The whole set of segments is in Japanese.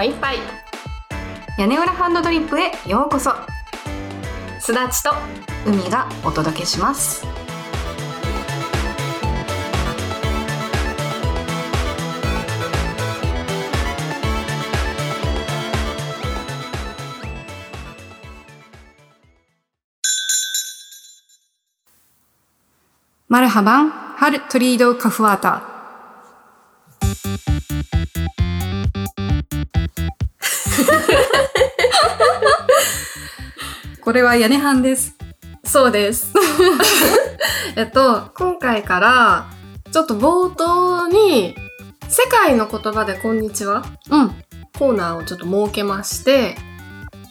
の一杯屋根裏ハンドドリップへようこそ。すだちと海がお届けします。マルハバンハルトリードカフワータこれは屋根班です。そうです。えっと今回からちょっと冒頭に世界の言葉でこんにちはうん。コーナーをちょっと設けまして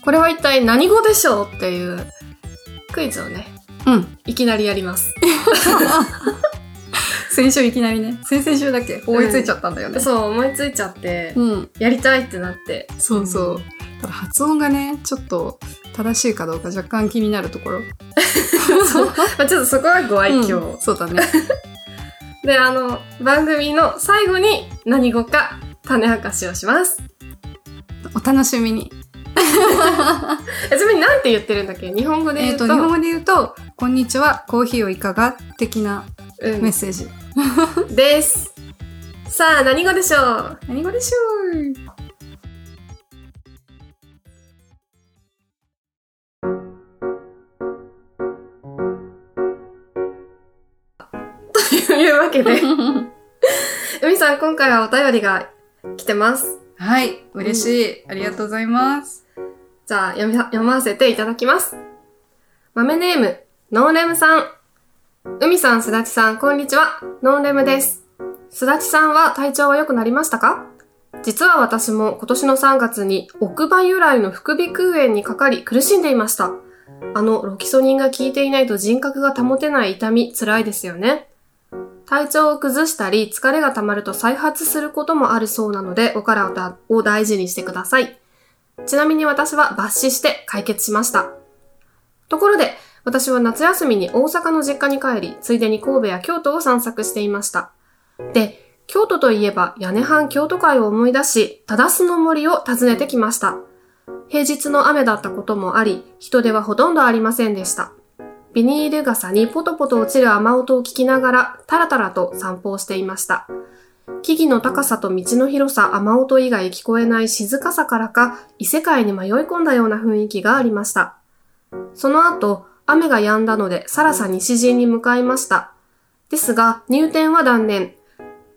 これは一体何語でしょうっていうクイズをねうん。いきなりやります。先週いきなりね。先々週だっけ？思いついちゃったんだよね、そう思いついちゃってうん。やりたいってなって。そうそう。ただ発音がねちょっと正しいかどうか若干気になるところ。まあ、ちょっとそこはご愛嬌、うんそうだね。であの番組の最後に何語か種明かしをします。お楽しみに。えちなみに何て言ってるんだっけ？日本語で言うと,、と日本語で言うと「こんにちはコーヒーをいかが?」的なうん。メッセージ、です。さあ何語でしょう？何語でしょう？いうわけで。海さん今回はお便りが来てます。はい嬉しい、ありがとうございます。じゃあ読み読ませていただきます。豆ネームノーレムさん。海さんすだちさんこんにちは。ノーレムです。すだちさんは体調は良くなりましたか？実は私も今年の3月に奥歯由来の副鼻腔炎にかかり苦しんでいました。あのロキソニンが効いていないと人格が保てない痛み辛いですよね。体調を崩したり疲れが溜まると再発することもあるそうなのでお体を大事にしてください。ちなみに私は抜歯して解決しました。ところで私は夏休みに大阪の実家に帰り、ついでに神戸や京都を散策していました。で、京都といえば屋根半京都会を思い出し、忠須の森を訪ねてきました。平日の雨だったこともあり、人手はほとんどありませんでした。ビニール傘にポトポト落ちる雨音を聞きながら、タラタラと散歩をしていました。木々の高さと道の広さ、雨音以外聞こえない静かさからか、異世界に迷い込んだような雰囲気がありました。その後、雨が止んだので、さらさ西陣に向かいました。ですが、入店は断念。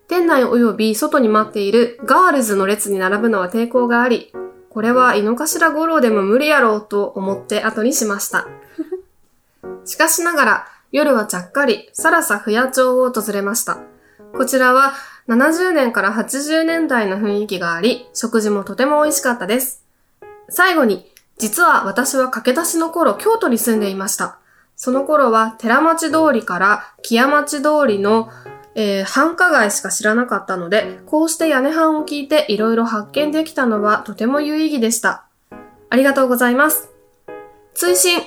店内及び外に待っているガールズの列に並ぶのは抵抗があり、これは井の頭五郎でも無理やろうと思って後にしました。しかしながら、夜はちゃっかり、さらさ不夜町を訪れました。こちらは70年から80年代の雰囲気があり、食事もとても美味しかったです。最後に、実は私は駆け出しの頃京都に住んでいました。その頃は寺町通りから木屋町通りのえー繁華街しか知らなかったので、こうして屋根班を聞いていろいろ発見できたのはとても有意義でした。ありがとうございます。追伸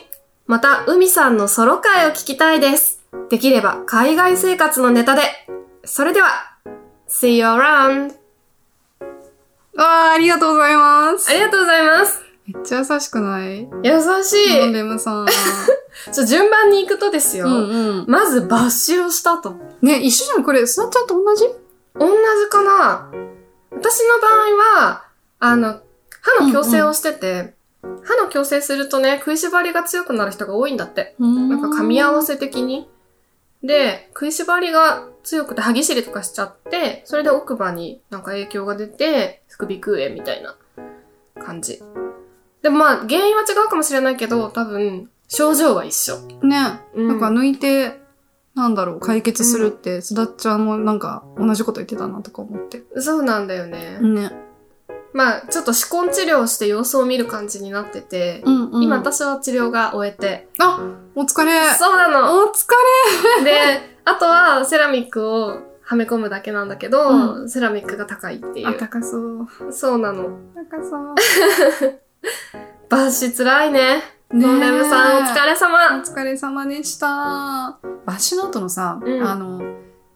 また、海さんのソロ会を聞きたいです。できれば、海外生活のネタで。それでは、See you around! わあありがとうございますありがとうございます。めっちゃ優しくない？優しい。レムさんちょ順番に行くとですよ。うんうんまず、抜歯をしたと。ね一緒じゃんこれすなちゃんと同じ？同じかな私の場合は、あの、歯の矯正をしてて、歯の矯正するとね、食いしばりが強くなる人が多いんだって。ななんか噛み合わせ的に。で、食いしばりが強くて歯ぎしりとかしちゃって、それで奥歯になんか影響が出て、副鼻腔炎みたいな感じ。でもまあ、原因は違うかもしれないけど、多分、症状は一緒。ね、うんなんか抜いてなんだろう解決するってすだっちゃんもなんか同じこと言ってたなとか思ってそうなんだよね。ねまあ、ちょっと歯根治療をして様子を見る感じになってて、うんうん今私は治療が終えて。あお疲れそうなの。お疲で、あとはセラミックをはめ込むだけなんだけど、うセラミックが高いっていれあう。高そうそうなの。高そう 抜歯つらいね。ねノンレムさんお疲れお様。疲れ様でした。抜歯の後のさ、うんあの、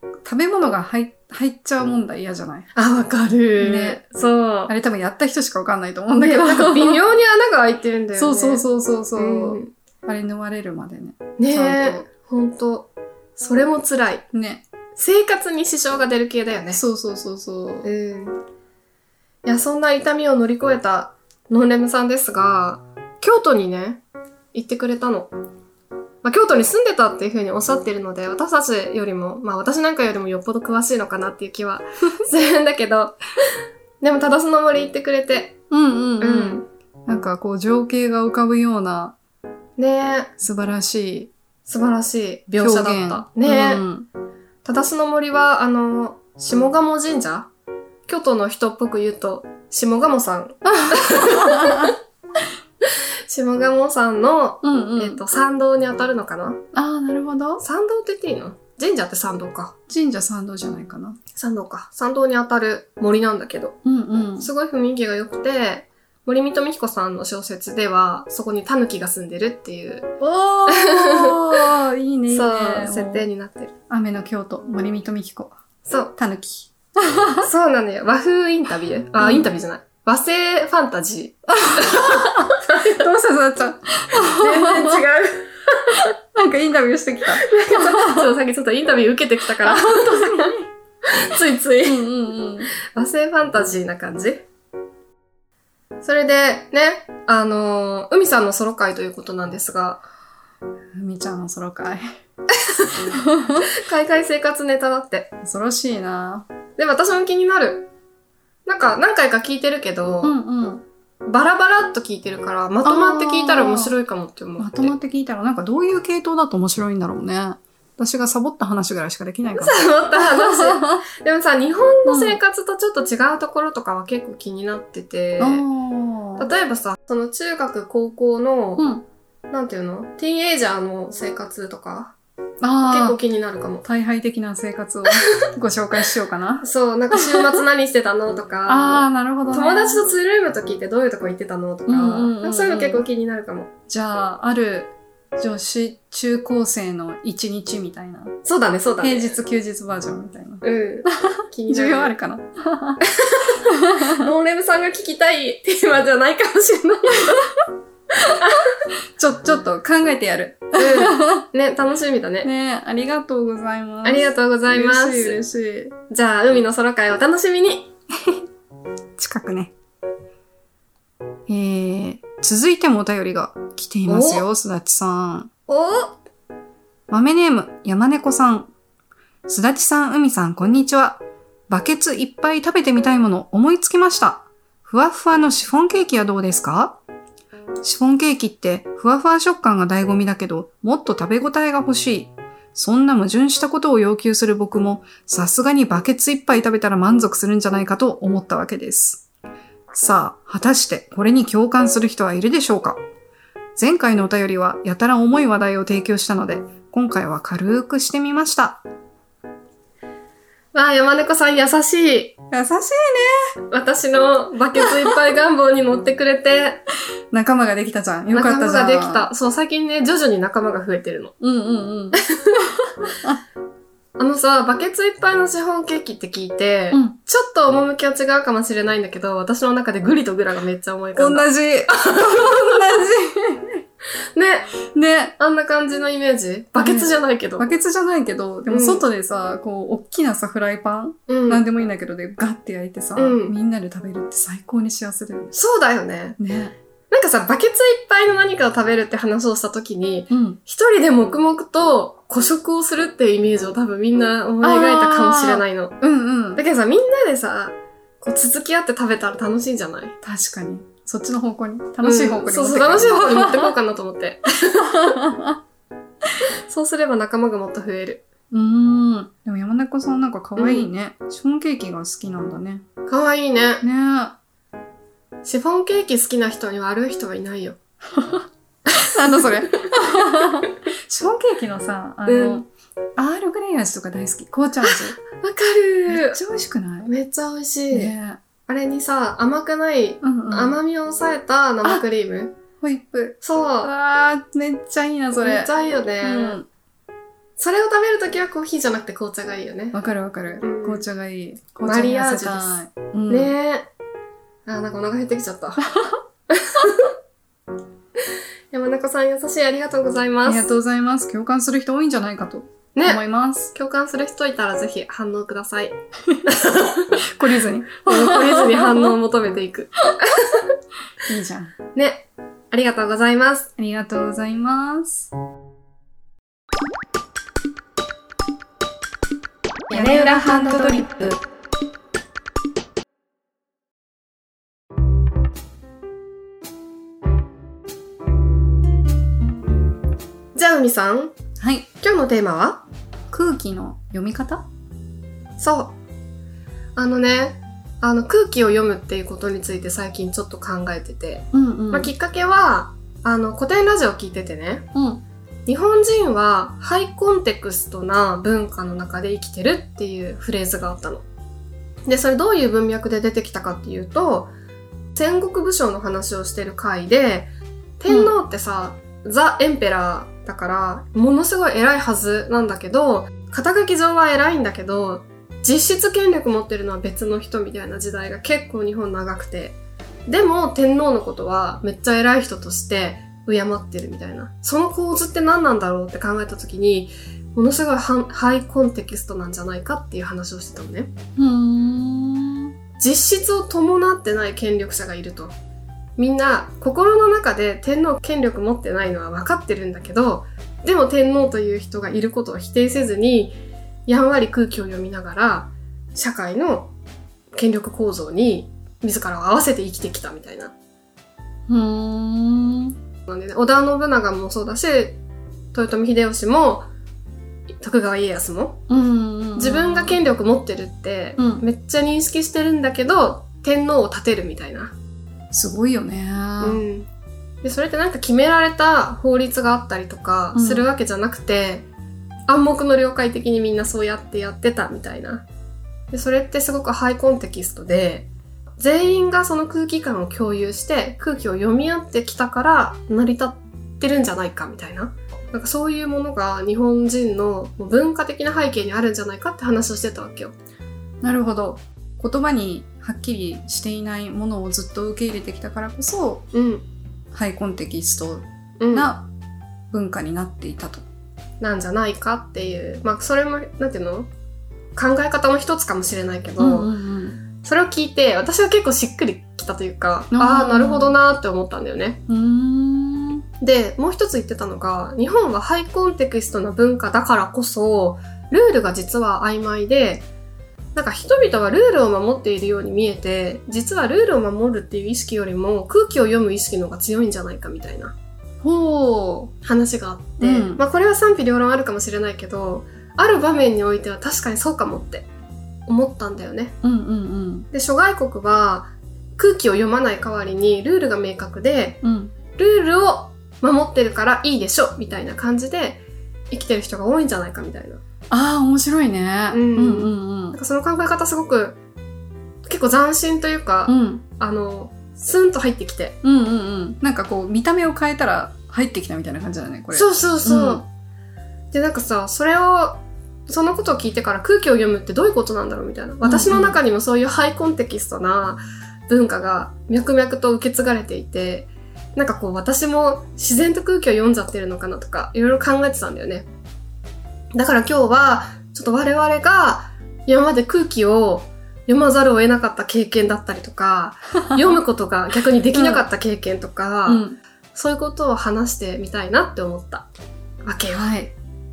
食べ物が入入っちゃう問題嫌じゃない？あ、わかる。ねそう。あれ多分やった人しかわかんないと思うんだけど。なんか微妙に穴が開いてるんだよね。そうそうそうそうそう、うんあれ縫われるまでね。ねえ、ほんと。それも辛い。ね。生活に支障が出る系だよね。そうそうそうそう。うん。いや、そんな痛みを乗り越えたノンレムさんですが、京都にね、行ってくれたの。まあ、京都に住んでたっていう風におっしゃってるので、私たちよりも、まあ私なんかよりもよっぽど詳しいのかなっていう気は するんだけど、でも、ただその森行ってくれて、うんうんううん。ん。なんかこう情景が浮かぶようなねえ、素晴らし素晴らしいい描写だ。った。ねえ、うんただその森は、あの、下鴨神社？京都の人っぽく言うと、下鴨さん。下鴨さんの、うんうん。えっ、と、参道に当たるのかな？ああ、なるほど。参道って言っていいの？神社って参道か。神社参道じゃないかな。参道か。参道に当たる森なんだけど、うんうん。すごい雰囲気が良くて、森見とみひこさんの小説では、そこに狸が住んでるっていう、おー いいね、いいね。そう、設定になってる。雨の京都、森見とみきこ。そう、たぬき。そうなのよ。和風インタビュー？あ、うんインタビューじゃない。和製ファンタジ どうした、さっちゃん。ー。全然違う。なんかインタビューしてきた。さっきちょっとインタビュー受けてきたから。ついつい。うんうんうん。和製ファンタジーな感じそれで、ね、あのー海さんのソロ会ということなんですが、ふみちゃんのソロ会。海外生活ネタだって。恐ろしいなで、私も気になる。なんか、何回か聞いてるけど、うんうん。バラバラっと聞いてるから、まとまって聞いたら面白いかもって思って。まとまって聞いたら、なんかどういう系統だと面白いんだろうね。私がサボった話ぐらいしかできないから。思った話。でもさ、日本の生活とちょっと違うところとかは結構気になってて、あー例えばさ、その中学、高校の、うん。なんていうの？ティーンエイジャーの生活とか、結ああ、構気になるかも。大敗的な生活を ご紹介しようかな。そう、なんか週末何してたの？とあか、あ、なるほどね。友達とツールームと聞いてどういうとこ行ってたの？とか、そういうの結構気になるかも。じゃあ、ある女子中高生の一日みたいな。そうだね、そうだね。平日休日バージョンみたいな。うん。気になる。授業あるかな ノンレムさんが聞きたいテーマじゃないかもしれない。ちょ、ちょっと考えてやる。うん。ね、楽しみだね。ねありがとうございます。ありがとうございます。嬉しい嬉しい。じゃあ、海の空会をお楽しみに。近くね。えー、続いてもお便りが来ていますよ、すだちさん。お？豆ネーム、山猫さん。すだちさん、海さん、こんにちは。バケツいっぱい食べてみたいもの思いつきました。ふわふわのシフォンケーキはどうですか？シフォンケーキってふわふわ食感が醍醐味だけど、もっと食べ応えが欲しい。そんな矛盾したことを要求する僕も、さすがにバケツいっぱい食べたら満足するんじゃないかと思ったわけです。さあ、果たしてこれに共感する人はいるでしょうか？前回のお便りはやたら重い話題を提供したので、今回は軽くしてみました。わあ、山猫さん優しい。優しい私のバケツいっぱい願望に乗ってくれて、仲間ができたじゃん。よか仲間ったじゃん。ができ。た。そう、最近ね、徐々に仲間が増えてるの。うんうんうん。あのさ、バケツいっぱいのシフォンケーキって聞いて、うんちょっと趣は違うかもしれないんだけど、私の中でグリとグラがめっちゃ思い浮かんだ。同じ。同ね、じ。ね。あんな感じのイメージ？バケツじゃないけど。バケツじゃないけど、でもうん外でさ、こう、大きなさ、フライパン、うん。なんでもいいんだけどで、ガッて焼いてさ、うんみんなで食べるって最高に幸せだよね。そうだよね。ね。なんかさ、バケツいっぱいの何かを食べるって話をした時に、うん。一人で黙々と孤食をするっていうイメージを多分みんな思い描いたかもしれないの。うんうん。だけどさ、みんなでさ、こう続き合って食べたら楽しいんじゃない？確かに。そっちの方向に。楽しい方向にそうそう、楽しい方向に持ってこうかなと思って。そうすれば仲間がもっと増える。うーん。でも山猫さんなんか可愛いね。シフォンケーキが好きなんだね。かわいいね。ねシフォンケーキ好きな人に悪い人はいないよ。なんだそれ。シフォンケーキのさ、あの、うんアールグレイ味とか大好き。紅茶味。わかるめっちゃ美味しくない？めっちゃ美味しい。ねあれにさ、甘くない、うんうん。甘みを抑えた生クリーム。ホイップ。そう。わー、めっちゃいいな、それ。めっちゃいいよね。うん。それを食べるときはコーヒーじゃなくて紅茶がいいよね。わかるわかる。うん紅茶がいい。マリアージュです。うん、ねえ。あー、なんかお腹減ってきちゃった。山中さん優しいありがとうございあます。りがとうございます。共感する人多いんじゃないかとね思います。共感する人いたらぜひ反応ください。懲りずに。懲りずに反応を求めていく。いいじゃん。あね。ありがとうございます。りがとうございます。屋根裏ハンドドリップ。じゃあ、海さん、はい。今日のテーマは？空気の読み方？そう。あのね、あの空気を読むっていうことについて最近ちょっと考えてて、うんうん。まあ、きっかけは、あの古典ラジオを聞いててね、うん。日本人はハイコンテクストな文化の中で生きてるっていうフレーズがあったの。で、それどういう文脈で出てきたかっていうと、戦国武将の話をしてる回で、天皇ってさ、ザ・エンペラーだから、ものすごい偉いはずなんだけど、肩書き上は偉いんだけど、実質権力持ってるのは別の人みたいな時代が結構日本長くて。でも天皇のことはめっちゃ偉い人として敬ってるみたいな。その構図って何なんだろうって考えた時に、ものすごいハイコンテキストなんじゃないかっていう話をしてたのね。うーん。実質を伴ってない権力者がいると。みんな心の中で天皇権力持ってないのは分かってるんだけど、でも天皇という人がいることを否定せずに、やんわり空気を読みながら、社会の権力構造に自らを合わせて生きてきたみたいな。うーん。なんでね、織田信長もそうだし、豊臣秀吉も、徳川家康も、うん。自分が権力持ってるって、うんめっちゃ認識してるんだけど、天皇を立てるみたいな。すごいよね。うん。で、それってなんか決められた法律があったりとかうんするわけじゃなくて、暗黙の了解的にみんなそうやってやってたみたいな。で、それってすごくハイコンテキストで、全員がその空気感を共有して空気を読み合ってきたから成り立ってるんじゃないかみたいな。なんかそういうものが日本人の文化的な背景にあるんじゃないかって話をしてたわけよ。なるほど。言葉にはっきりしていないものをずっと受け入れてきたからこそ、うん。ハイコンテキストうん。な文化になっていたと。なんじゃないかっていう。まあそれも、なんていうの？考え方の一つかもしれないけど、うんそれを聞いて私は結構しっくりきたというか、うんああ、なるほどなーって思ったんだよね。で、もう一つ言ってたのが、日本はハイコンテキストな文化だからこそ、ルールが実は曖昧で、なんか人々はルールを守っているように見えて、実はルールを守るっていう意識よりも空気を読む意識の方が強いんじゃないかみたいなほ話があって、うんまあこれは賛否両論あるかもしれないけど、ある場面においては確かにそうかもって思ったんだよね。う。うんうんで、諸外国は空気を読まない代わりにルールが明確で、うん。うん。ルールを守ってるからいいでしょみたいな感じで生きてる人が多いんじゃないかみたいな。ああ、面白いね。うんうんうんなんかその考え方すごく結構斬新というか、うん。うん。あの、スンと入ってきて。うんうんうん。なんかこう、見た目を変えたら入ってきたみたいな感じだね、これ。そうそうそう。で、なんかさ、それを、そのことを聞いてから空気を読むってどういうことなんだろうみたいな。私の中にもそういうハイコンテキストな文化が脈々と受け継がれていて、なんかこう私も自然と空気を読んじゃってるのかなとか、いろいろ考えてたんだよね。だから今日は、ちょっと我々が今まで空気を読まざるを得なかった経験だったりとか、読むことが逆にできなかった経験とか、うん。そういうことを話してみたいなって思ったわけよ。はい。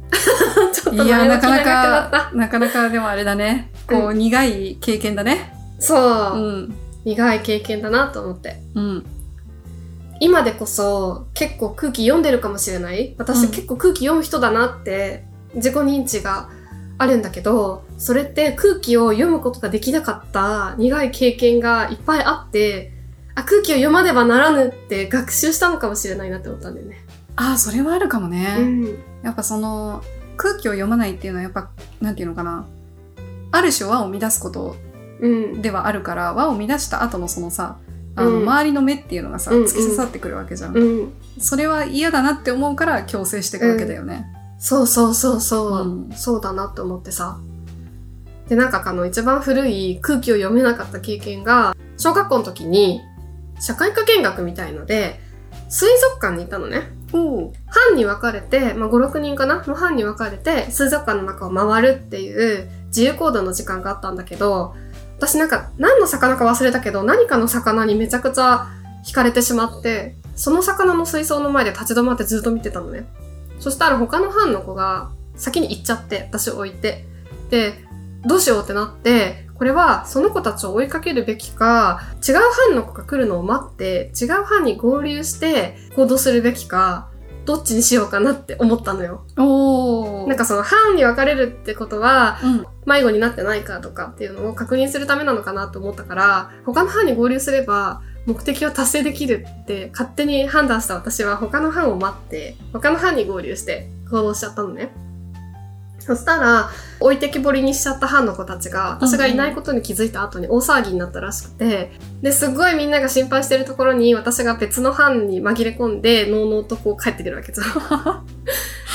ちょっといや、なかなか、なかなかでもあれだね。こう、苦い経験だね。そう、うん。苦い経験だなと思って。うん。今でこそ結構空気読んでるかもしれない私、うん結構空気読む人だなって自己認知があるんだけど、それって空気を読むことができなかった苦い経験がいっぱいあって、あ、空気を読まねばならぬって学習したのかもしれないなって思ったんだよね。ああ、それはあるかもね。うん。やっぱその、空気を読まないっていうのはやっぱ、なんていうのかな。ある種和を乱すことうん。ではあるから、和を乱した後のそのさ、あの、うん周りの目っていうのがさ、うんうん突き刺さってくるわけじゃん。うん。それは嫌だなって思うから強制していくわけだよね。そうそうそうそう、うんそうだなって思ってさ。で、なんかあの一番古い空気を読めなかった経験が、小学校の時に社会科見学みたいので、水族館に行ったのね。お班に分かれて、まあ、5、6人かな？の班に分かれて、水族館の中を回るっていう自由行動の時間があったんだけど、私なんか何の魚か忘れたけど、何かの魚にめちゃくちゃ惹かれてしまって、その魚の水槽の前で立ち止まってずっと見てたのね。そしたら他の班の子が先に行っちゃって、私を置いて。で、どうしようってなって、これはその子たちを追いかけるべきか、違う班の子が来るのを待って、違う班に合流して行動するべきか、どっちにしようかなって思ったのよ。おーなんかその班に分かれるってことは、うん。迷子になってないかとかっていうのを確認するためなのかなと思ったから、他の班に合流すれば目的を達成できるって勝手に判断した私は他の班を待って、他の班に合流して行動しちゃったのね。そしたら、置いてきぼりにしちゃった班の子たちが、私がいないことに気づいた後に大騒ぎになったらしくて、で、すっごいみんなが心配してるところに、私が別の班に紛れ込んで、のうのうとこう帰ってくるわけじゃん。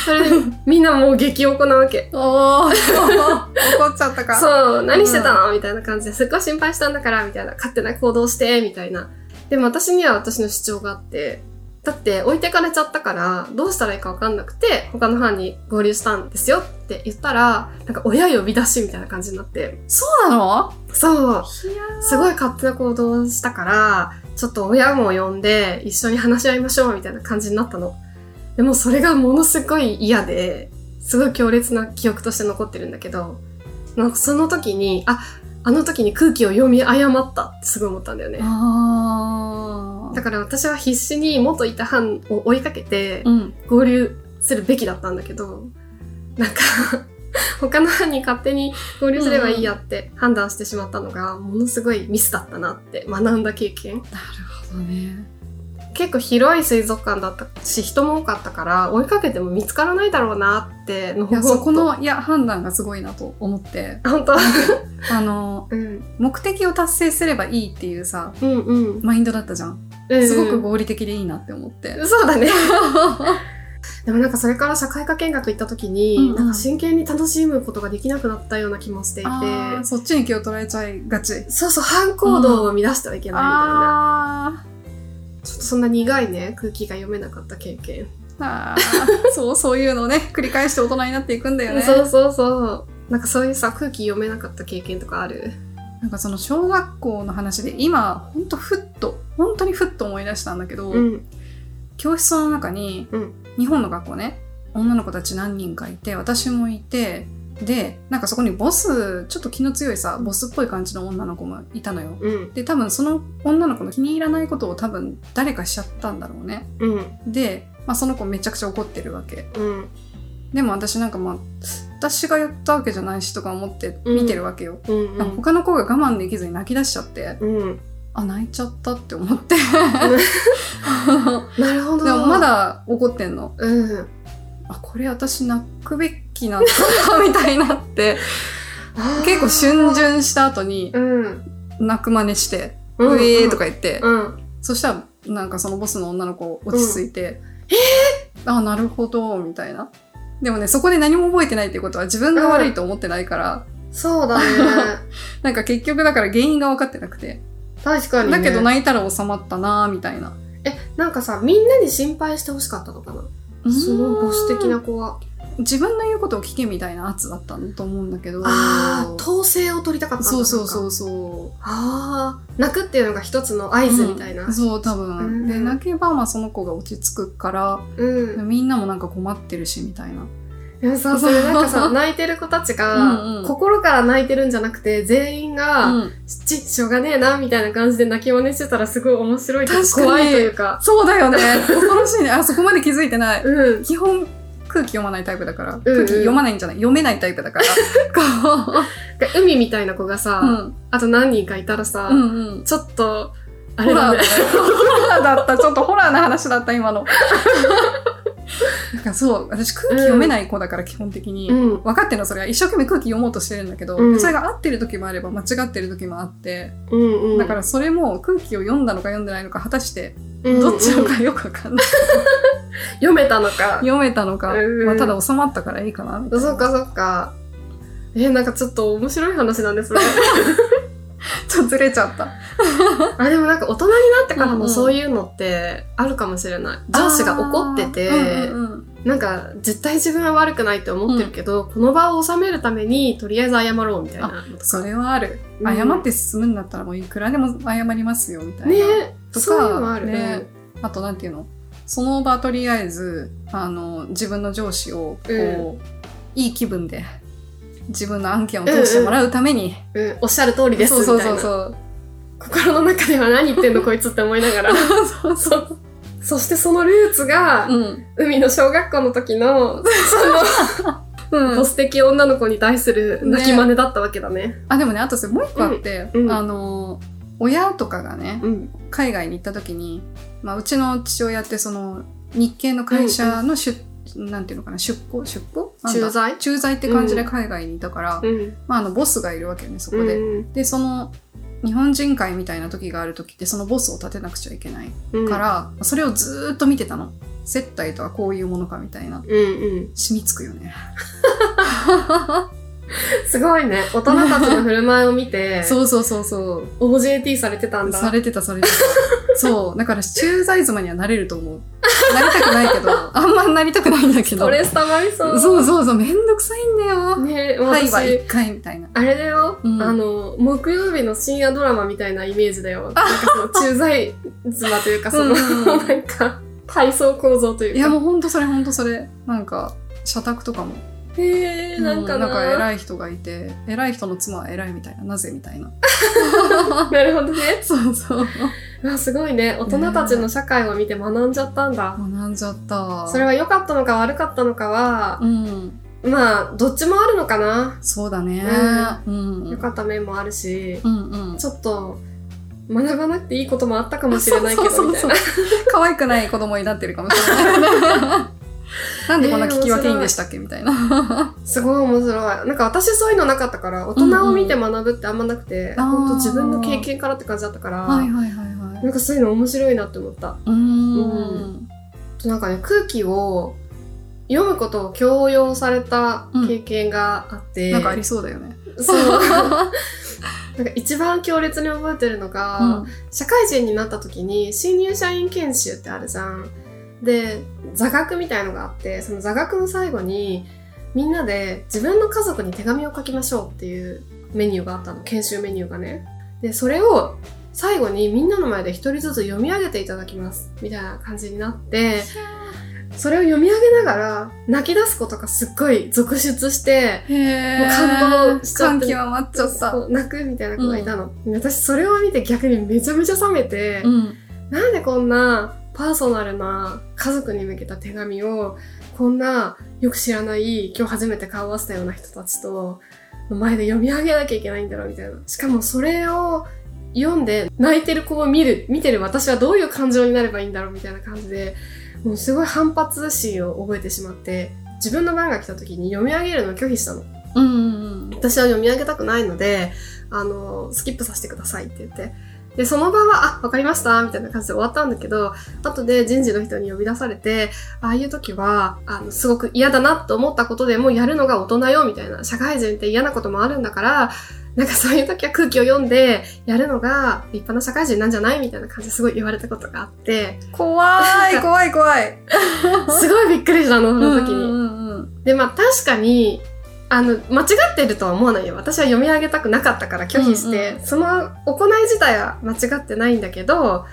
それで、みんなもう激怒なわけ。おー怒っちゃったか。う。そう、何してたの？みたいな感じで、すっごい心配したんだから、みたいな、勝手な行動して、みたいな。でも私には私の主張があって、だって置いてかれちゃったから、どうしたらいいかわかんなくて、他の班に合流したんですよって言ったら、なんか親呼び出しみたいな感じになって、そうなの？そう、すごい勝手な行動をしたから、ちょっと親も呼んで一緒に話し合いましょうみたいな感じになったの。でもそれがものすごい嫌で、すごい強烈な記憶として残ってるんだけど、なんかその時に、あ、あの時に空気を読み誤ったってすごい思ったんだよね。だから私は必死に元いた班を追いかけてうん。合流するべきだったんだけど、なんか 他の班に勝手に合流すればいいやって判断してしまったのがものすごいミスだったなって学んだ経験。なるほどね。結構広い水族館だったし人も多かったから追いかけても見つからないだろうなってのいや、そこあの、いや、判断がすごいなと思って。本当？あの、うん。目的を達成すればいいっていうさ、うんうん。マインドだったじゃん。うんすごく合理的でいいなって思って。そうだね。でもなんかそれから社会科見学行った時に、うんうん。なんか真剣に楽しむことができなくなったような気もしていて。そっちに気を取られちゃいがち。そうそう反行動を乱してはいけないみたいな、あちょっとそんな苦いね空気が読めなかった経験、ーあー。そう、そういうのをね、繰り返して大人になっていくんだよね。そうそうそう。なんかそういうさ空気読めなかった経験とかある？なんかその小学校の話で今、ほんとふっと、本当にふっと思い出したんだけど、うん。教室の中に、うん。日本の学校ね、女の子たち何人かいて、私もいて、で、なんかそこにボス、ちょっと気の強いさ、ボスっぽい感じの女の子もいたのよ。うんで、多分その女の子の気に入らないことを多分誰かしちゃったんだろうね。うんで、まあその子めちゃくちゃ怒ってるわけ。うんでも私なんかまあ、私がやったわけじじゃないしとか思って見てるわけよ。うんなんか他の子が我慢できずに泣き出しちゃって、うんあ、泣いちゃったって思って。なるほどでもまだ怒ってんの。うんあ、これ私泣くべきなんだみたいになって、結構逡巡した後にうん泣く真似して、ううんえーとか言って、うんそしたらなんかそのボスの女の子落ち着いて、あ、なるほど、みたいな。でもね、そこで何も覚えてないっていうことは自分が悪いと思ってないから、そうだね。なんか結局だから原因が分かってなくて。確かに、ね、だけど泣いたら収まったなみたいな。えなんかさみんなに心配してほしかったのかなそのボス的な子は自分の言うことを聞けみたいな圧だったんだと思うんだけど。ああ統制を取りたかったんだそうそうそううそああ泣くっていうのが一つの合う。図みたいなうんそう、多分。うんで、泣けば、まあその子が落ち着くから、うん、みんなもなんか困ってるし、みたいな。でもさそれなんかさ泣いてる子たちが うんうん心から泣いてるんじゃなくて全員が、うんちしょうがねえなみたいな感じで泣き真似してたらすごい面白いというか怖いというかそうだよね。恐ろしいね。あ、そこまで気づいてない。うん基本、空気読まないタイプだから。うん空気読まないんじゃない読めないタイプだから。こ海みたいな子がさ。あと何人かいたらさ。ちょっとあホラーだねれだね。ホラーだった。ちょっとホラーな話だった、今の。なんかそう、私空気読めない子だから基本的に。うん分かってるの？それは一生懸命空気読もうとしてるんだけど、うんそれが合ってる時もあれば間違ってる時もあって、だからそれも空気を読んだのか読んでないのか果たしてうんどっちのかよくわかんない。読めたのか。読めたのか、うんまあ、ただ収まったからいいかなみたいな。そっかそっか。え、なんかちょっと面白い話なんですね。ちょっとずれちゃった。あ、でもなんか大人になってからうんうんもそういうのってあるかもしれない。上司が怒ってて、なんか絶対自分は悪くないって思ってるけど、この場を収めるためにとりあえず謝ろうみたいな。それはある。うん謝って進むんだったらもういくらでも謝りますよみたいな。ねとかねあとなんていうの？その場とりあえず、あの、自分の上司を、こう、ういい気分で、自分の案件を通してもらうために、うん、うんおっしゃる通りですそうみたいな。そうそうそう。心の中では何言ってんのこいつって思いながら。そうそう。そしてそのルーツが、うん。海の小学校の時の、その、うんボス的女の子に対する泣き真似だったわけだね。あ、でもね、あとそれもう一個あって、うんうんあの、親とかがね、うん。海外に行った時に、まあ、うちの父親ってその、日系の会社の出、なんていうのかな、出向出向？駐在？駐在って感じで海外にいたから、うん。まあ、あの、ボスがいるわけよね、そこで。うんで、その、日本人会みたいな時がある時って、そのボスを立てなくちゃいけないうん。から、それをずーっと見てたの。接待とはこういうものかみたいな。うんうん。染みつくよね。すごいね。大人たちの振る舞いを見て、そうそうそうそう。OJT されてたんだ。されてた、されてた。そう。だから、駐在妻にはなれると思う。なりたくないけど、あんまなりたくないんだけど。ストレス溜まりそう。そうそうそう、めんどくさいんだよ。ねはいは私、一回みたいな。あれだよ、うんあの、木曜日の深夜ドラマみたいなイメージだよ。なんかその駐在妻というか、その、なんか、階層構造というか。いや、もうほんとそれほんとそれ。なんか、社宅とかも。へえー、なんかな。んか偉い人がいて、偉い人の妻は偉いみたいな。なぜみたいな。なるほどね。そうそう。うわすごいね。大人たちの社会を見て学んじゃったんだ。学んじゃった。それは良かったのか悪かったのかは、うん。まあ、どっちもあるのかな。そうだね。うん。良かった面もあるし、うんうん。ちょっと、学ばなくていいこともあったかもしれないけど、みたいな。可愛くない子供になってるかもしれない。なんでこんな聞き分けいいんでしたっけ？みたいな。すごい面白い。なんか私そういうのなかったから、大人を見て学ぶってあんまなくて、うんうんほんと自分の経験からって感じだったから、はいはいはいはい。なんかそういうの面白いなって思った。うーん。なんかね、空気を読むことを強要された経験があって、なんかありそうだよね。そう。なんか一番強烈に覚えてるのが、うん社会人になった時に新入社員研修ってあるじゃん。で、座学みたいのがあって、その座学の最後にみんなで自分の家族に手紙を書きましょうっていうメニューがあったの。研修メニューがね。で、それを最後にみんなの前で一人ずつ読み上げていただきます。みたいな感じになって、それを読み上げながら泣き出す子とかすっごい続出して、へもう感動しちゃって感極まっちゃった。泣くみたいな子がいたの。私それを見て逆にめちゃめちゃ冷めて、うん。なんでこんなパーソナルな家族に向けた手紙を、こんなよく知らない、今日初めて顔を合わせたような人たちと、の前で読み上げなきゃいけないんだろうみたいな。しかもそれを読んで泣いてる子を見る、見てる私はどういう感情になればいいんだろうみたいな感じで、もうすごい反発心を覚えてしまって、自分の番が来た時に読み上げるのを拒否したの。うんうん私は読み上げたくないので、あの、スキップさせてくださいって言って。で、その場は、あ、わかりましたみたいな感じで終わったんだけど、後で人事の人に呼び出されて、ああいう時は、あの、すごく嫌だなと思ったことでもやるのが大人よみたいな。社会人って嫌なこともあるんだから、なんかそういう時は空気を読んでやるのが立派な社会人なんじゃないみたいな感じですごい言われたことがあって、怖い怖い怖い。すごいびっくりしたの、その時に。で、まあ確かに、あの、間違ってるとは思わないよ。私は読み上げたくなかったから拒否して、うんうその行い自体は間違ってないんだけど、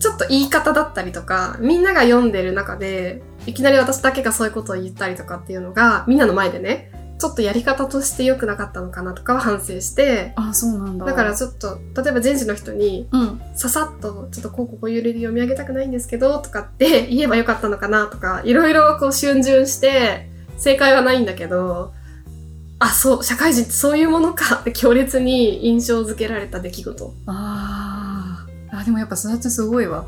ちょっと言い方だったりとか、みんなが読んでる中で、いきなり私だけがそういうことを言ったりとかっていうのが、みんなの前でね、ちょっとやり方として良くなかったのかなとかは反省して、あ、そうなんだ。だからちょっと、例えば人事の人に、うん。ささっと、ちょっとこうこうこういう理由で読み上げたくないんですけど、とかって 言えばよかったのかなとか、いろいろこう逡巡して、正解はないんだけど、あ、そう、社会人ってそういうものかって 強烈に印象づけられた出来事。あーあ。でもやっぱすだちゃんすごいわ。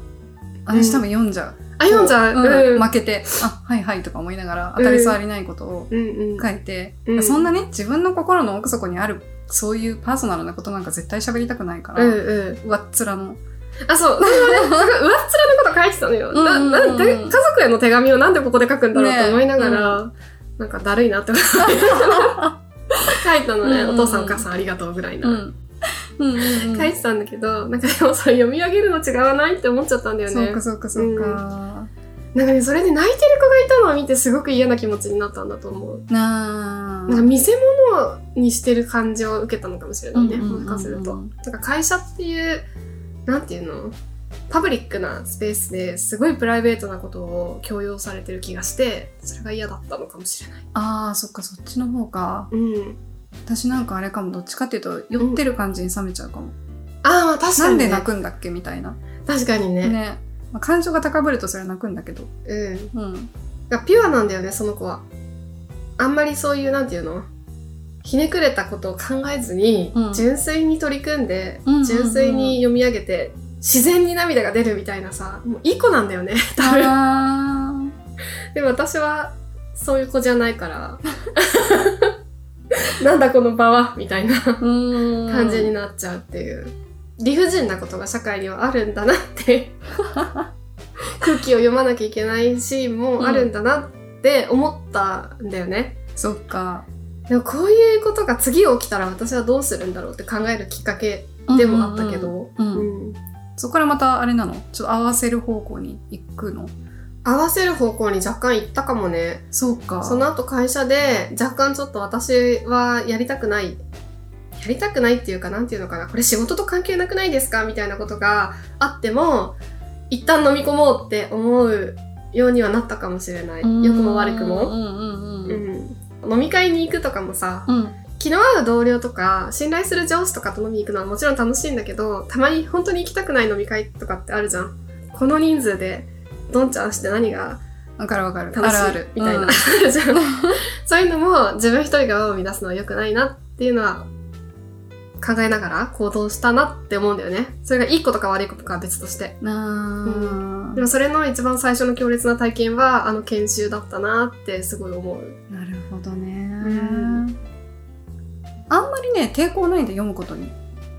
私多分読んじゃう。あ、読んじゃう？こうん。負けて、あ、はいはいとか思いながら、当たり障りないことをうんうん。書いて、うんそんなね、自分の心の奥底にある、そういうパーソナルなことなんか絶対喋りたくないから、うんうん。上っ面のあ、そう。それはね、上っ面のこと書いてたのよ。な、うんうんうんな、で家族への手紙をなんでここで書くんだろうと思いながら、なんかだるいなって思って 書いたのね、うんうんうんお父さんお母さんありがとうぐらいな。うん。うんうんうん。書いてたんだけど、なんかでもそれ読み上げるの違わないって思っちゃったんだよね。そうかそうかそうか。なんかね、それで泣いてる子がいたのを見てすごく嫌な気持ちになったんだと思う。ななんか見せ物にしてる感じを受けたのかもしれないね、うんうんうんうんもしかすると。なんか会社っていう、なんていうの？パブリックなスペースですごいプライベートなことを強要されてる気がして、それが嫌だったのかもしれない。ああ、そっかそっちの方か。うん。私なんかあれかも、どっちかっていうと、酔ってる感じに冷めちゃうかも。ああ、まあ確かに、ね。なんで泣くんだっけ？みたいな。確かにね。ね。まあ、感情が高ぶるとそれは泣くんだけど。うん。うん。がピュアなんだよね、その子は。あんまりそういう、なんていうの？ひねくれたことを考えずに、うん純粋に取り組んで、うんうんうん純粋に読み上げて、自然に涙が出るみたいなさ、もういい子なんだよね、多分。あでも私は、そういう子じゃないから、なんだこの場はみたいな。感じになっちゃうっていう。理不尽なことが社会にはあるんだなって 空気を読まなきゃいけないシーンもあるんだなって思ったんだよね。そっか。でもこういうことが次起きたら私はどうするんだろうって考えるきっかけでもあったけど、うんうんうんうんうんそこからまたあれなの？ちょっと合わせる方向に行くの？合わせる方向に若干行ったかもね。そうか。その後会社で若干ちょっと私はやりたくない。やりたくないっていうかなんていうのかな。これ仕事と関係なくないですかみたいなことがあっても、一旦飲み込もうって思うようにはなったかもしれない。良くも悪くも。飲み会に行くとかもさ、うん。気の合う同僚とか、信頼する上司とかと飲みに行くのはもちろん楽しいんだけど、たまに本当に行きたくない飲み会とかってあるじゃん。この人数で、どんちゃんして何がわかるわかる。楽しい？あるある。みたいな、うん。そういうのも自分一人が輪を乱すのは良くないなっていうのは考えながら行動したなって思うんだよね。それがいいことか悪いことかは別として。なでもそれの一番最初の強烈な体験はあの研修だったなってすごい思う。なるほどね、んあんまりね、抵抗ないんで読むことに。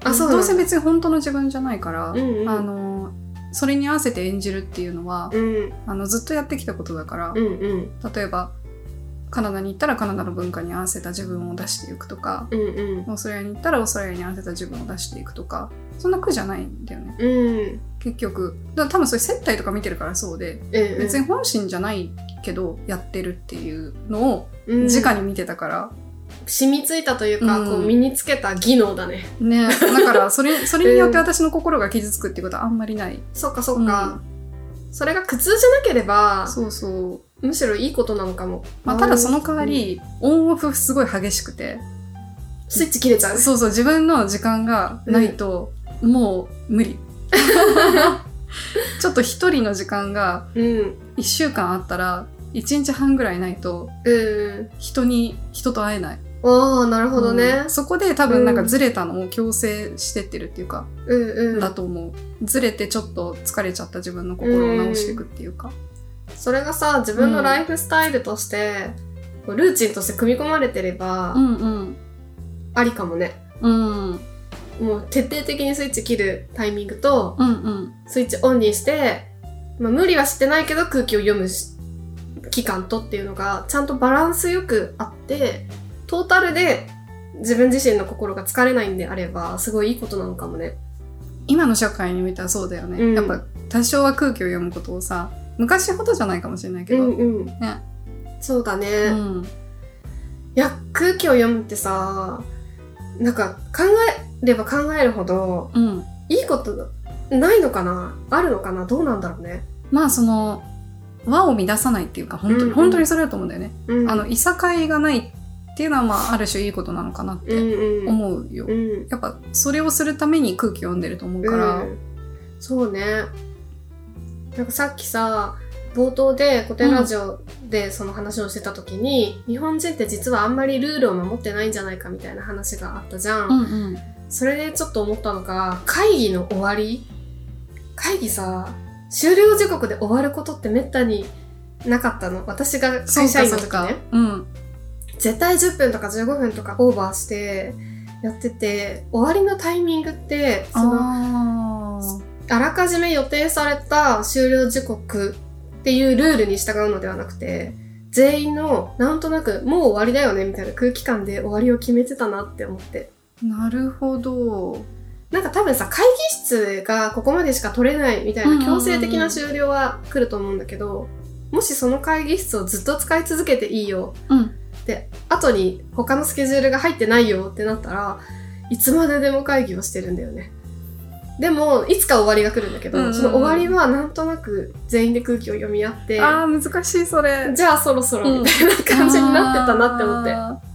あ、そうどうせ別に本当の自分じゃないから、うんうんあの、それに合わせて演じるっていうのは、うん、あのずっとやってきたことだから、うん、うん、例えば、カナダに行ったらカナダの文化に合わせた自分を出していくとか、うん、うん。オーストラリアに行ったらオーストラリアに合わせた自分を出していくとか、そんな苦じゃないんだよね。うん。結局。だ多分それ接待とか見てるからそうで、うん別に本心じゃないけどやってるっていうのをうん直に見てたから、染みついたというか、うんこう身につけた技能だね。ね、だからそれ それによって私の心が傷つくっていうことはあんまりない。そっかそっか。それが苦痛じゃなければ、そうそう。むしろいいことなのかも。まあ、ただその代わり、オンオフすごい激しくて、スイッチ切れちゃう。そうそう、自分の時間がないと、もう無理。ちょっと一人の時間がうん。一週間あったら、一日半ぐらいないと、うん。人に、人と会えない。ああ、なるほどねうん。そこで多分なんかずれたのを強制してってるっていうか、うんうん。だと思う。ずれてちょっと疲れちゃった自分の心を直していくっていうか。それがさ、自分のライフスタイルとして、こうルーチンとして組み込まれてれば、うんうん。ありかもね。うん。もう徹底的にスイッチ切るタイミングと、うんうん。スイッチオンにして、まあ、無理はしてないけど空気を読むし期間とっていうのがちゃんとバランスよくあって、トータルで自分自身の心が疲れないんであれば、すごいいいことなのかもね。今の社会においてはそうだよね。うんやっぱ多少は空気を読むことをさ、昔ほどじゃないかもしれないけど。うんうん。ね。そうだね。うん。いや、空気を読むってさ、なんか考えれば考えるほど、うん。いいことないのかな？あるのかな？どうなんだろうね。まあその、輪を乱さないっていうか、本当に、うんうん本当にそれだと思うんだよね。うん。あの、いさかいがないっていうのはまあある種いいことなのかなっうんてうん。思うよ。うん。やっぱそれをするために空気を読んでると思うから、うんそうね。なんかさっきさ、冒頭で古典ラジオでその話をしてた時に、日本人って実はあんまりルールを守ってないんじゃないかみたいな話があったじゃん。うんうん。それでちょっと思ったのが、会議の終わり？会議さ、終了時刻で終わることってめったになかったの？私が会社員の時ね。うん。絶対10分とか15分とかオーバーしてやってて、終わりのタイミングって、その、ああらかじめ予定された終了時刻っていうルールに従うのではなくて、全員のなんとなくもう終わりだよねみたいな空気感で終わりを決めてたなって思って。なるほど。なんか多分さ、会議室がここまでしか取れないみたいな強制的な終了は来ると思うんだけど、もしその会議室をずっと使い続けていいようん。で、後に他のスケジュールが入ってないよってなったら、いつまででも会議をしてるんだよね。でも、いつか終わりが来るんだけど、うんうんうんその終わりはなんとなく全員で空気を読み合って、ああ、難しい、それ。じゃあそろそろみたいな感じになってたなって思って。あー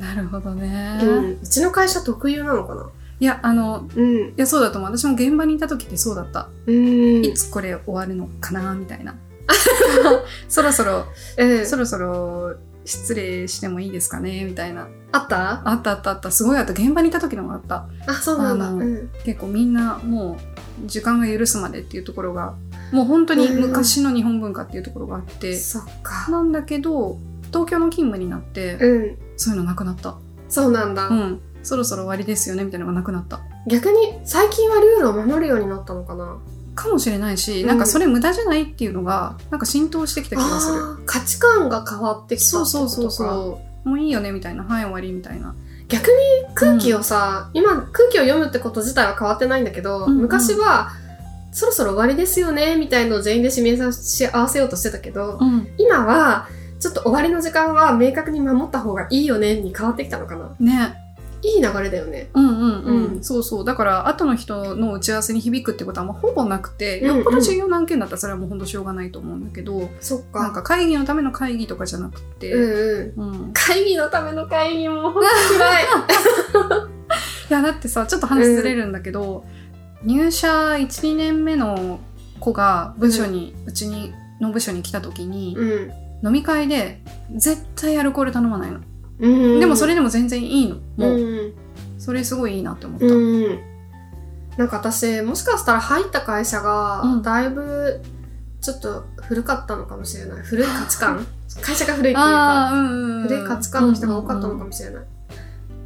なるほどね。うん、うちの会社特有なのかな？いや、あの、うん。いや、そうだと思う。私も現場にいた時ってそうだった。うん。いつこれ終わるのかなみたいな。そろそろ、う ん、そろそろ失礼してもいいですかね？みたいな。あった？あったあったあった。すごいあった。現場にいた時のもあった。あ、そうなんだ。うん。結構みんなもう時間が許すまでっていうところが、もう本当に昔の日本文化っていうところがあって、そっか。なんだけど、東京の勤務になって、うん。そういうのなくなった。そうなんだ。うん。そろそろ終わりですよねみたいなのがなくなった。逆に最近はルールを守るようになったのかな？かもしれないし、うんなんかそれ無駄じゃないっていうのが、なんか浸透してきた気がする。価値観が変わってきたそうそうそうそう。もういいよねみたいな。はい、終わりみたいな。逆に空気をさ、今空気を読むってこと自体は変わってないんだけど、うんうん昔はそろそろ終わりですよねみたいのを全員で示さし合わせようとしてたけど、うん。今はちょっと終わりの時間は明確に守った方がいいよねに変わってきたのかなね。いい流れだよね。うんうんうん。うんそうそう。だから、後の人の打ち合わせに響くってことはもうほぼなくて、うんうんよっぽど重要な案件だったらそれはもうほんとしょうがないと思うんだけど、そっなんか会議のための会議とかじゃなくて、うんうん。うん。会議のための会議もほんと嫌い。いや、だってさ、ちょっと話ずれるんだけど、入社1、2年目の子が部署に、うちに、の部署に来た時に、うん。飲み会で絶対アルコール頼まないの。うん、でもそれでも全然いいの。もう、うんそれすごいいいなって思った。うん。なんか私、もしかしたら入った会社うん、がだいぶ、ちょっと古かったのかもしれない。古い価値観 会社が古いっていうか、うんうんうん古い価値観の人が多かったのかもしれない。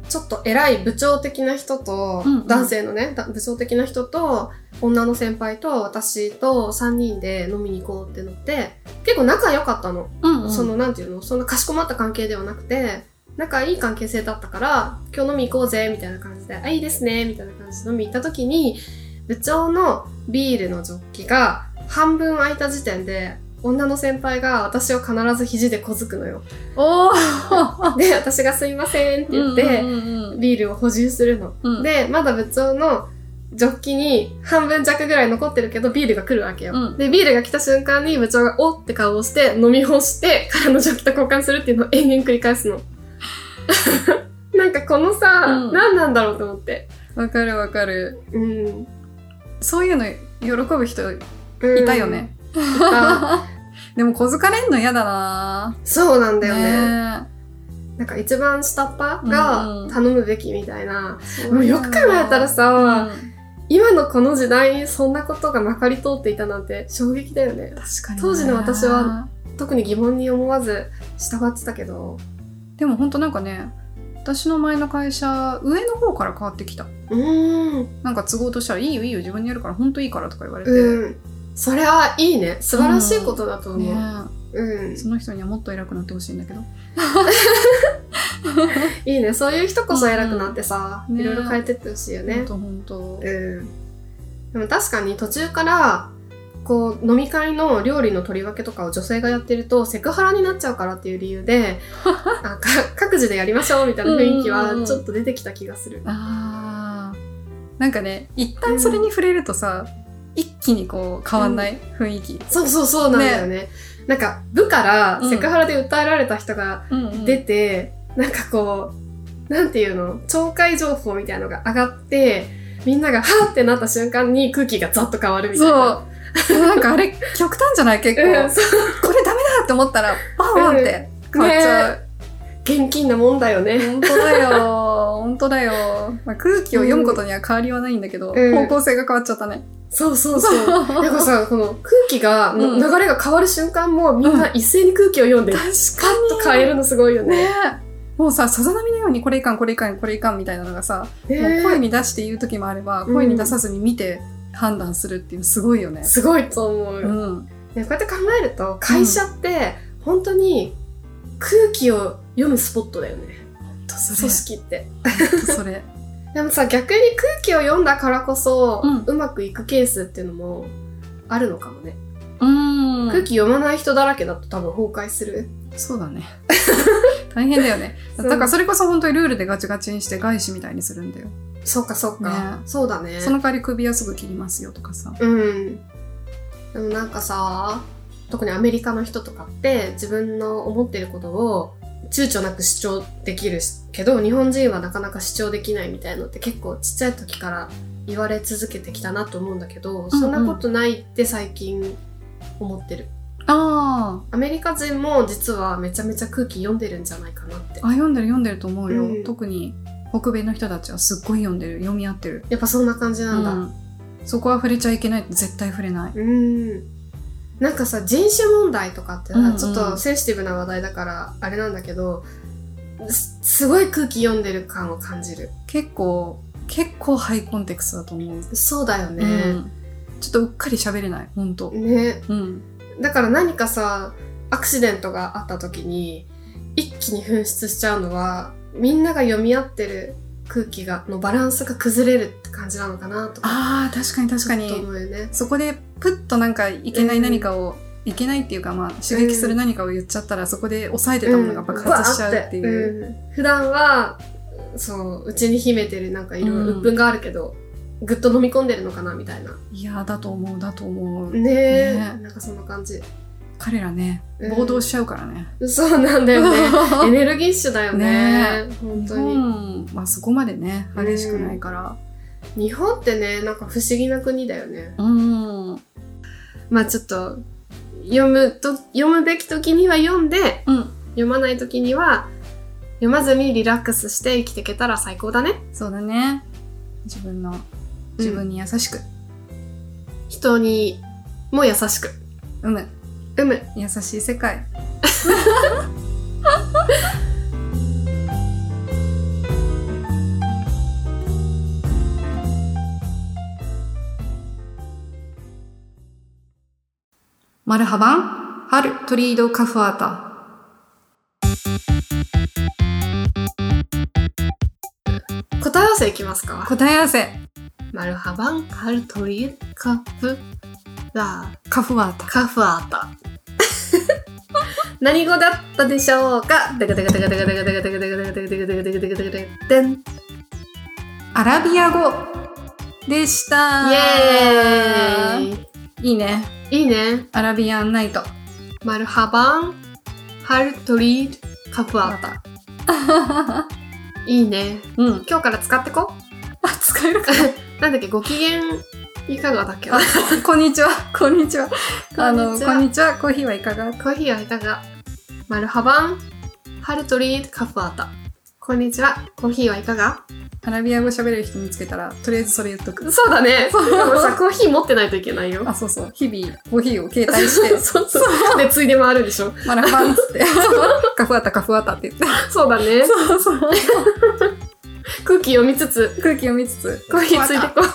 ちょっと偉い部長的な人と、うんうん男性のね、だ部長的な人と、女の先輩と私と3人で飲みに行こうってなって、結構仲良かったの。うんうんその、なんていうの？そんなかしこまった関係ではなくて、仲いい関係性だったから、今日飲み行こうぜ、みたいな感じで、あ、いいですね、みたいな感じで飲み行った時に、部長のビールのジョッキが半分空いた時点で、女の先輩が私を必ず肘で小づくのよ。おーで、私がすいませんって言って、ビールを補充するの。うんで、まだ部長のジョッキに半分弱ぐらい残ってるけど、ビールが来るわけよ。うんで、ビールが来た瞬間に部長がおって顔をして、飲み干して、空のジョッキと交換するっていうのを延々繰り返すの。なんかこのさ、うん何なんだろうと思って。わかるわかる。うん。そういうの喜ぶ人いうんたよ。ね。いたでも小づかれんの嫌だなそうなんだよね。ねなんか一番下っ端うんうんが頼むべきみたいな。えもうよく考えたらさ、うん今のこの時代にそんなことがまかり通っていたなんて衝撃だよね。確かにね当時の私は特に疑問に思わず従ってたけど。でもほんとなんかね私の前の会社上の方から変わってきたうーん。なんか都合としたら「いいよいいよ自分でやるからほんといいから」とか言われて、うん。それはいいね。素晴らしいことだと思う。ねうんえ。その人にはもっと偉くなってほしいんだけどいいね。そういう人こそ偉くなってさ、うんねいろいろ変えてってほしいよねほん。とほんとうん。でも確かに途中から、こう、飲み会の料理の取り分けとかを女性がやってると、セクハラになっちゃうからっていう理由で、あか各自でやりましょうみたいな雰囲気はちょっと出てきた気がする。あー。なんかね一旦それに触れるとさ、一気にこう変わんない、雰囲気、そうそうそうなんだよね。なんか、部からセクハラで訴えられた人が出て、なんかこう、なんていうの、懲戒情報みたいなのが上がって、みんながはーってなった瞬間に空気がザッと変わるみたいな。なんかあれ極端じゃない？結構、うん、これダメだって思ったらバーンって変わっちゃう、現金なもんだよね。本当だよ。本当だよ、まあ、空気を読むことには変わりはないんだけど、うん。方向性が変わっちゃったね。そうそうそう。なんかさ、この空気が、のうん。流れが変わる瞬間もみんな一斉に空気を読んで、確パッと変えるのすごいよね。ねもうささざ波のようにこれいかんこれいかんこれいかんみたいなのがさ、ねもう声に出して言う時もあれば、うん声に出さずに見て判断するっていうすごいよね。すごいと思う。うん。ねこうやって考えると、会社って、本当に空気を読むスポットだよね。そ組織って。それ。でもさ、逆に空気を読んだからこそ、うんうまくいくケースっていうのもあるのかもね。うん。空気読まない人だらけだと多分崩壊する。そうだね。大変だよね。だからそれこそ本当にルールでガチガチにして外資みたいにするんだよ。そうかそうか。ねそうだね。その代わり首はすぐ切りますよとかさ。うん。でもなんかさ、特にアメリカの人とかって自分の思ってることを躊躇なく主張できるけど、日本人はなかなか主張できないみたいのって結構ちっちゃい時から言われ続けてきたなと思うんだけど、そんなことないって最近思ってる。あアメリカ人も実はめちゃめちゃ空気読んでるんじゃないかなってあ。。あ、読んでる読んでると思うよ。うん特に北米の人たちはすっごい読んでる。読み合ってる。やっぱそんな感じなんだ。うんそこは触れちゃいけない絶対触れない。うん。なんかさ、人種問題とかってさ、うんうんちょっとセンシティブな話題だから、あれなんだけど、すすごい空気読んでる感を感じる。結構、結構ハイコンテクストだと思う。そうだようね。ん。ちょっとうっかり喋れない。ほんと。ね。うん。だから何かさ、アクシデントがあった時に、一気に噴出しちゃうのは、みんなが読み合ってる空気が、のバランスが崩れるって感じなのかなとか。ああ、確かに確かにね。そこでプッとなんかいけない何かを、いけないっていうかまあ刺激する何かを言っちゃったら、そこで抑えてたものが爆発しちゃうっていう。うん普段は、そう、うちに秘めてるなんかいろいろうん鬱憤があるけど、ぐっと飲み込んでるのかなみたいな。いやだと思うだと思う。ねえ、ねなんかそんな感じ。彼らね、うん暴動しちゃうからね。そうなんだよね。エネルギッシュだよね。本日当に。本はそこまでね、激しくないから。日本ってね、なんか不思議な国だよね。うん。うん。まあちょっと、読むと、読むべき時には読んで、読まない時には、読まずにリラックスして生きていけたら最高だね。そうだね。自分の、自分に優しく、人にも優しく。うむ、うむ。優しい世界。マルハバン、ハルトリードカフアータ。答え合わせいきますか？答え合わせ、マルハバン、ハルトリー、カフ、カフアータ。カフアータ。何語だったでしょうか？アラビア語でしたイエーイいいねいいねアラビアンナイトマルハバンハルトリードカフアタいいね、うん、今日から使ってこあ使えるかなんだっけご機嫌いかがだっけこんにちは。こんにちは。あの、こんにちは。コーヒーはいかがコーヒーはいかがマルハバン、ハルトリー、カフアータ。こんにちは。コーヒーはいかが？アラビア語喋れる人見つけたら、とりあえずそれ言っとく。そうだね。でもさ、コーヒー持ってないといけないよ。あ、そうそう。日々、コーヒーを携帯して、そうそう。で、ついで回るでしょ？マラハバンっつって、カフアタカフアタって言って。そうだね。そうそう。空気読みつつ、空気を見つつ、コーヒーついてこう。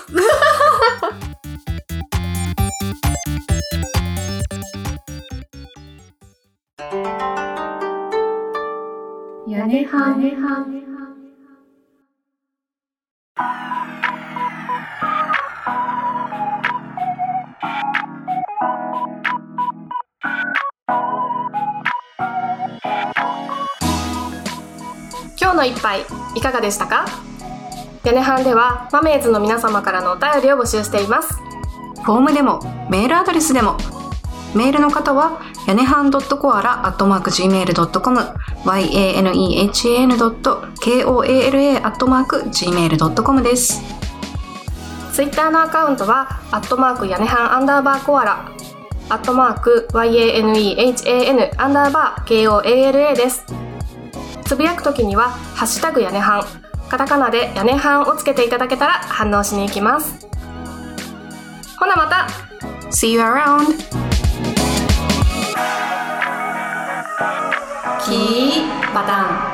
屋根はね今日の一杯いかがでしたか？屋根班ではマメーズの皆様からのお便りを募集しています。フォームでも、メールアドレスでも、メールの方は、屋根はん .koala アットマーク gmail.com、yanehan.koala アットマーク gmail.com です。ツイッターのアカウントはアットマーク屋根班アンダーバーコアラアットマーク YANEHAN アンダーバー KOALA ですつぶやくときには「ハッシュタグ屋根班」カタカナで屋根班をつけていただけたら反応しに行きますほなまた See you around! 咦八蛋